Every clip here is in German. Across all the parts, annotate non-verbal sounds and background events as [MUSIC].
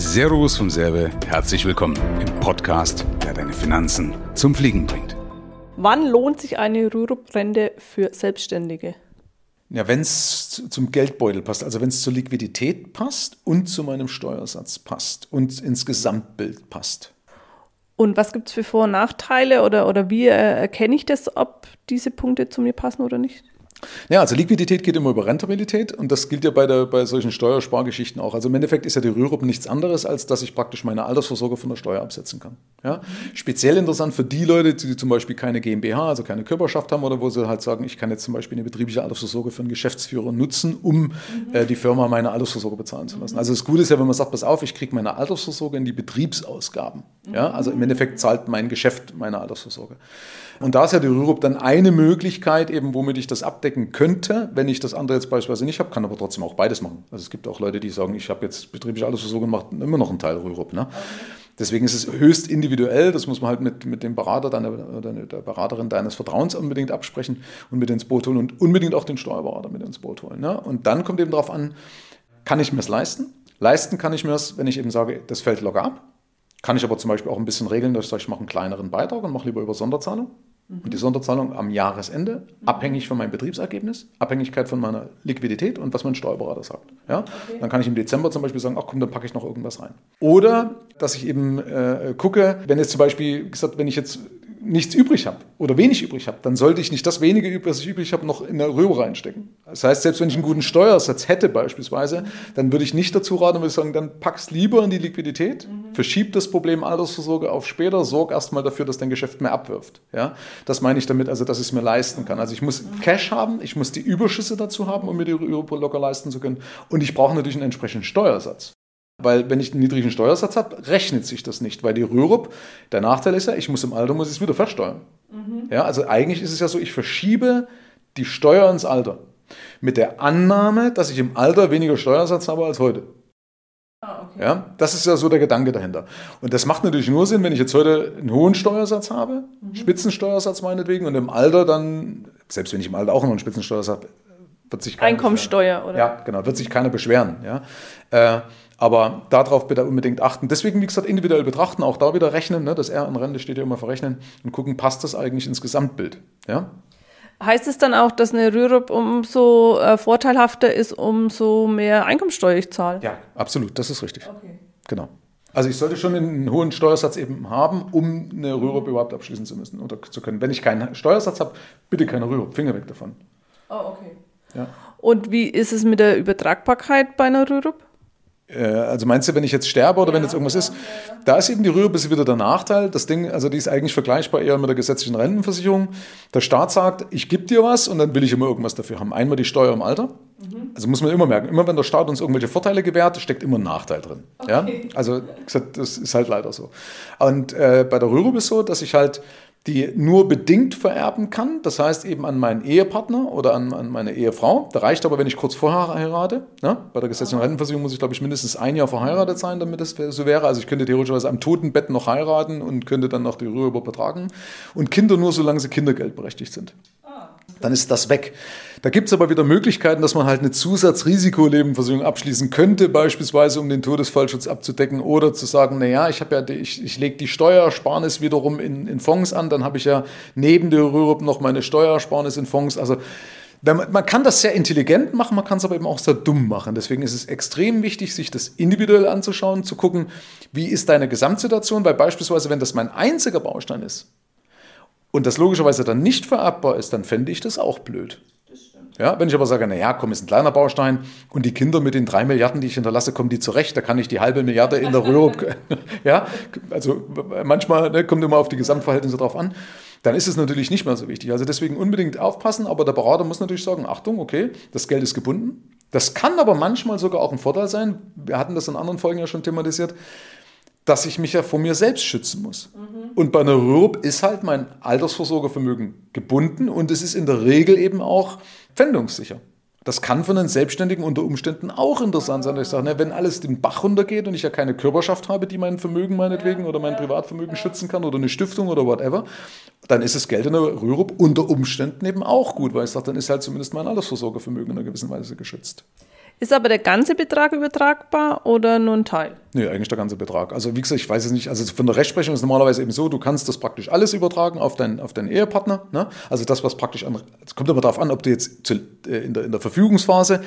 Servus vom Serbe, herzlich willkommen im Podcast, der deine Finanzen zum Fliegen bringt. Wann lohnt sich eine Rürup-Rente für Selbstständige? Ja, wenn es zum Geldbeutel passt, also wenn es zur Liquidität passt und zu meinem Steuersatz passt und ins Gesamtbild passt. Und was gibt es für Vor- und Nachteile oder, oder wie erkenne ich das, ob diese Punkte zu mir passen oder nicht? Ja, also Liquidität geht immer über Rentabilität und das gilt ja bei, der, bei solchen Steuerspargeschichten auch. Also im Endeffekt ist ja die Rürup nichts anderes, als dass ich praktisch meine Altersvorsorge von der Steuer absetzen kann. Ja? Speziell interessant für die Leute, die zum Beispiel keine GmbH, also keine Körperschaft haben oder wo sie halt sagen, ich kann jetzt zum Beispiel eine betriebliche Altersvorsorge für einen Geschäftsführer nutzen, um mhm. äh, die Firma meine Altersvorsorge bezahlen zu lassen. Also das Gute ist ja, wenn man sagt, pass auf, ich kriege meine Altersvorsorge in die Betriebsausgaben. Ja? Also im Endeffekt zahlt mein Geschäft meine Altersvorsorge. Und da ist ja die Rürup dann eine Möglichkeit, eben womit ich das abdecken könnte, wenn ich das andere jetzt beispielsweise nicht habe, kann aber trotzdem auch beides machen. Also es gibt auch Leute, die sagen, ich habe jetzt betriebliche Altersvorsorge gemacht, immer noch einen Teil Rürup. Ne? Deswegen ist es höchst individuell, das muss man halt mit, mit dem Berater deiner, oder der Beraterin deines Vertrauens unbedingt absprechen und mit ins Boot holen und unbedingt auch den Steuerberater mit ins Boot holen. Ne? Und dann kommt eben darauf an, kann ich mir es leisten? Leisten kann ich mir es, wenn ich eben sage, das fällt locker ab. Kann ich aber zum Beispiel auch ein bisschen regeln, dass ich sage, ich mache einen kleineren Beitrag und mache lieber über Sonderzahlung. Mhm. Und die Sonderzahlung am Jahresende, mhm. abhängig von meinem Betriebsergebnis, Abhängigkeit von meiner Liquidität und was mein Steuerberater sagt. Ja? Okay. Dann kann ich im Dezember zum Beispiel sagen, ach komm, dann packe ich noch irgendwas rein. Oder, dass ich eben äh, gucke, wenn jetzt zum Beispiel gesagt, wenn ich jetzt nichts übrig habe oder wenig übrig habe, dann sollte ich nicht das wenige, was ich übrig habe, noch in der Röhre reinstecken. Das heißt, selbst wenn ich einen guten Steuersatz hätte beispielsweise, dann würde ich nicht dazu raten, würde ich sagen, dann pack's lieber in die Liquidität, mhm. verschieb das Problem Altersvorsorge auf später, sorg erstmal dafür, dass dein Geschäft mehr abwirft. Ja? Das meine ich damit, also dass ich es mir leisten kann. Also ich muss Cash haben, ich muss die Überschüsse dazu haben, um mir die Röhre locker leisten zu können und ich brauche natürlich einen entsprechenden Steuersatz. Weil wenn ich einen niedrigen Steuersatz habe, rechnet sich das nicht, weil die Rürup, der Nachteil ist ja, ich muss im Alter muss ich es wieder versteuern. Mhm. Ja, also eigentlich ist es ja so, ich verschiebe die Steuer ins Alter mit der Annahme, dass ich im Alter weniger Steuersatz habe als heute. Ah, okay. Ja, das ist ja so der Gedanke dahinter. Und das macht natürlich nur Sinn, wenn ich jetzt heute einen hohen Steuersatz habe, mhm. Spitzensteuersatz meinetwegen, und im Alter dann, selbst wenn ich im Alter auch noch einen Spitzensteuersatz habe, wird sich keiner Einkommensteuer, beschweren. oder? Ja, genau, wird sich keiner beschweren. Ja. Äh, aber darauf bitte unbedingt achten. Deswegen, wie gesagt, individuell betrachten, auch da wieder rechnen. Ne? Das R in Rente steht ja immer verrechnen und gucken, passt das eigentlich ins Gesamtbild. Ja? Heißt es dann auch, dass eine Rürup umso äh, vorteilhafter ist, umso mehr Einkommensteuer ich zahle? Ja, absolut, das ist richtig. Okay. Genau. Also ich sollte schon einen hohen Steuersatz eben haben, um eine Rürup überhaupt abschließen zu müssen oder zu können. Wenn ich keinen Steuersatz habe, bitte keine Rürup, Finger weg davon. Oh, okay. Ja. Und wie ist es mit der Übertragbarkeit bei einer Rürup? Äh, also meinst du, wenn ich jetzt sterbe oder ja, wenn jetzt irgendwas ja, ist? Ja, da ist eben die Rühre bis wieder der Nachteil. Das Ding, also die ist eigentlich vergleichbar eher mit der gesetzlichen Rentenversicherung. Der Staat sagt, ich gebe dir was und dann will ich immer irgendwas dafür haben. Einmal die Steuer im Alter. Mhm. Also muss man immer merken, immer wenn der Staat uns irgendwelche Vorteile gewährt, steckt immer ein Nachteil drin. Okay. Ja? Also das ist halt leider so. Und äh, bei der Rühre ist es so, dass ich halt die nur bedingt vererben kann. Das heißt eben an meinen Ehepartner oder an, an meine Ehefrau. Da reicht aber, wenn ich kurz vorher heirate. Ne? Bei der gesetzlichen Rentenversicherung muss ich, glaube ich, mindestens ein Jahr verheiratet sein, damit das so wäre. Also ich könnte theoretisch am Totenbett noch heiraten und könnte dann noch die Rühe übertragen. Und Kinder nur, solange sie kindergeldberechtigt sind dann ist das weg. Da gibt es aber wieder Möglichkeiten, dass man halt eine Zusatzrisikolebenversicherung abschließen könnte, beispielsweise um den Todesfallschutz abzudecken oder zu sagen, naja, ich, ja, ich, ich lege die Steuersparnis wiederum in, in Fonds an, dann habe ich ja neben der Rürup noch meine Steuersparnis in Fonds. Also man kann das sehr intelligent machen, man kann es aber eben auch sehr dumm machen. Deswegen ist es extrem wichtig, sich das individuell anzuschauen, zu gucken, wie ist deine Gesamtsituation, weil beispielsweise, wenn das mein einziger Baustein ist, und das logischerweise dann nicht vererbbar ist, dann fände ich das auch blöd. Ja, wenn ich aber sage, naja, komm, ist ein kleiner Baustein und die Kinder mit den drei Milliarden, die ich hinterlasse, kommen die zurecht, da kann ich die halbe Milliarde in der Röhre. [LAUGHS] [LAUGHS] ja, also manchmal ne, kommt immer auf die Gesamtverhältnisse drauf an. Dann ist es natürlich nicht mehr so wichtig. Also deswegen unbedingt aufpassen, aber der Berater muss natürlich sagen: Achtung, okay, das Geld ist gebunden. Das kann aber manchmal sogar auch ein Vorteil sein. Wir hatten das in anderen Folgen ja schon thematisiert dass ich mich ja vor mir selbst schützen muss. Mhm. Und bei einer RÜRP ist halt mein Altersvorsorgevermögen gebunden und es ist in der Regel eben auch pfändungssicher. Das kann für einen Selbstständigen unter Umständen auch interessant sein. Ich sage, ne, wenn alles den Bach runtergeht und ich ja keine Körperschaft habe, die mein Vermögen meinetwegen oder mein Privatvermögen schützen kann oder eine Stiftung oder whatever, dann ist das Geld in der Rürup unter Umständen eben auch gut, weil ich sage, dann ist halt zumindest mein Altersvorsorgevermögen in einer gewissen Weise geschützt. Ist aber der ganze Betrag übertragbar oder nur ein Teil? Nee, eigentlich der ganze Betrag. Also wie gesagt, ich weiß es nicht, also von der Rechtsprechung ist es normalerweise eben so, du kannst das praktisch alles übertragen auf, dein, auf deinen Ehepartner. Ne? Also das, was praktisch an, es kommt immer darauf an, ob du jetzt äh, in, der, in der Verfügungsphase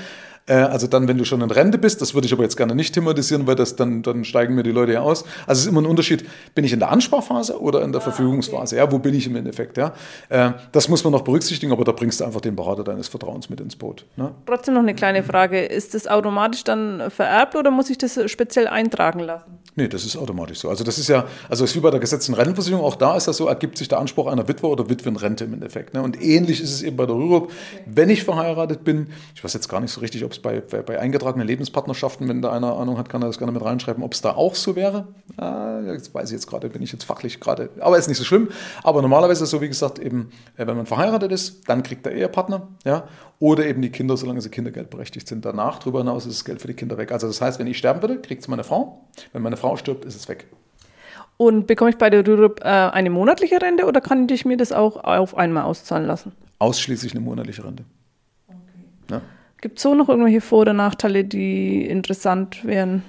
also dann, wenn du schon in Rente bist, das würde ich aber jetzt gerne nicht thematisieren, weil das dann, dann steigen mir die Leute ja aus. Also es ist immer ein Unterschied, bin ich in der Ansparphase oder in der ah, Verfügungsphase? Okay. Ja, wo bin ich im Endeffekt? Ja? Äh, das muss man noch berücksichtigen, aber da bringst du einfach den Berater deines Vertrauens mit ins Boot. Ne? Trotzdem noch eine kleine Frage. Ist das automatisch dann vererbt oder muss ich das speziell eintragen lassen? Nee, das ist automatisch so. Also das ist ja, also es ist wie bei der gesetzten Rentenversicherung, auch da ist das so, ergibt sich der Anspruch einer Witwe oder Witwenrente im Endeffekt. Ne? Und ähnlich ist es eben bei der Rürup. Okay. Wenn ich verheiratet bin, ich weiß jetzt gar nicht so richtig, ob es bei, bei, eingetragenen Lebenspartnerschaften, wenn da einer Ahnung hat, kann er das gerne mit reinschreiben, ob es da auch so wäre. Ah, das weiß ich jetzt gerade, bin ich jetzt fachlich gerade, aber ist nicht so schlimm. Aber normalerweise ist es so, wie gesagt, eben, äh, wenn man verheiratet ist, dann kriegt der Ehepartner, ja, oder eben die Kinder, solange sie kindergeldberechtigt sind. Danach, darüber hinaus, ist das Geld für die Kinder weg. Also das heißt, wenn ich sterben würde, kriegt es meine Frau. Wenn meine Frau stirbt, ist es weg. Und bekomme ich bei der Rürup äh, eine monatliche Rente oder kann ich mir das auch auf einmal auszahlen lassen? Ausschließlich eine monatliche Rente. Gibt es so noch irgendwelche Vor- oder Nachteile, die interessant wären?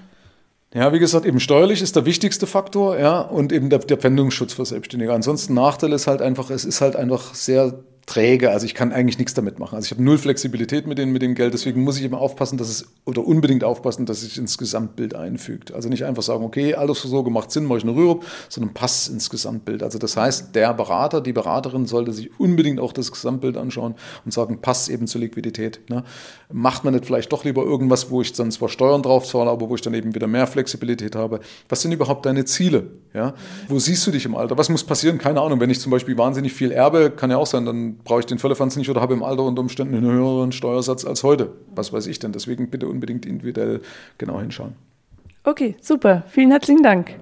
Ja, wie gesagt, eben steuerlich ist der wichtigste Faktor, ja, und eben der, der Pfändungsschutz für Selbstständige. Ansonsten Nachteil ist halt einfach, es ist halt einfach sehr träge. Also ich kann eigentlich nichts damit machen. Also ich habe null Flexibilität mit, den, mit dem Geld. Deswegen muss ich immer aufpassen, dass es oder unbedingt aufpassen, dass es sich ins Gesamtbild einfügt. Also nicht einfach sagen, okay, Altersvorsorge macht Sinn, mache ich eine Rürup, sondern passt ins Gesamtbild. Also das heißt, der Berater, die Beraterin sollte sich unbedingt auch das Gesamtbild anschauen und sagen, passt eben zur Liquidität. Ne? Macht man nicht vielleicht doch lieber irgendwas, wo ich dann zwar Steuern drauf zahle, aber wo ich dann eben wieder mehr Flexibilität habe. Was sind überhaupt deine Ziele? Ja? Wo siehst du dich im Alter? Was muss passieren? Keine Ahnung. Wenn ich zum Beispiel wahnsinnig viel erbe, kann ja auch sein, brauche ich den Völlefanz nicht oder habe im Alter unter Umständen einen höheren Steuersatz als heute. Was weiß ich denn? Deswegen bitte unbedingt individuell genau hinschauen. Okay, super. Vielen herzlichen Dank.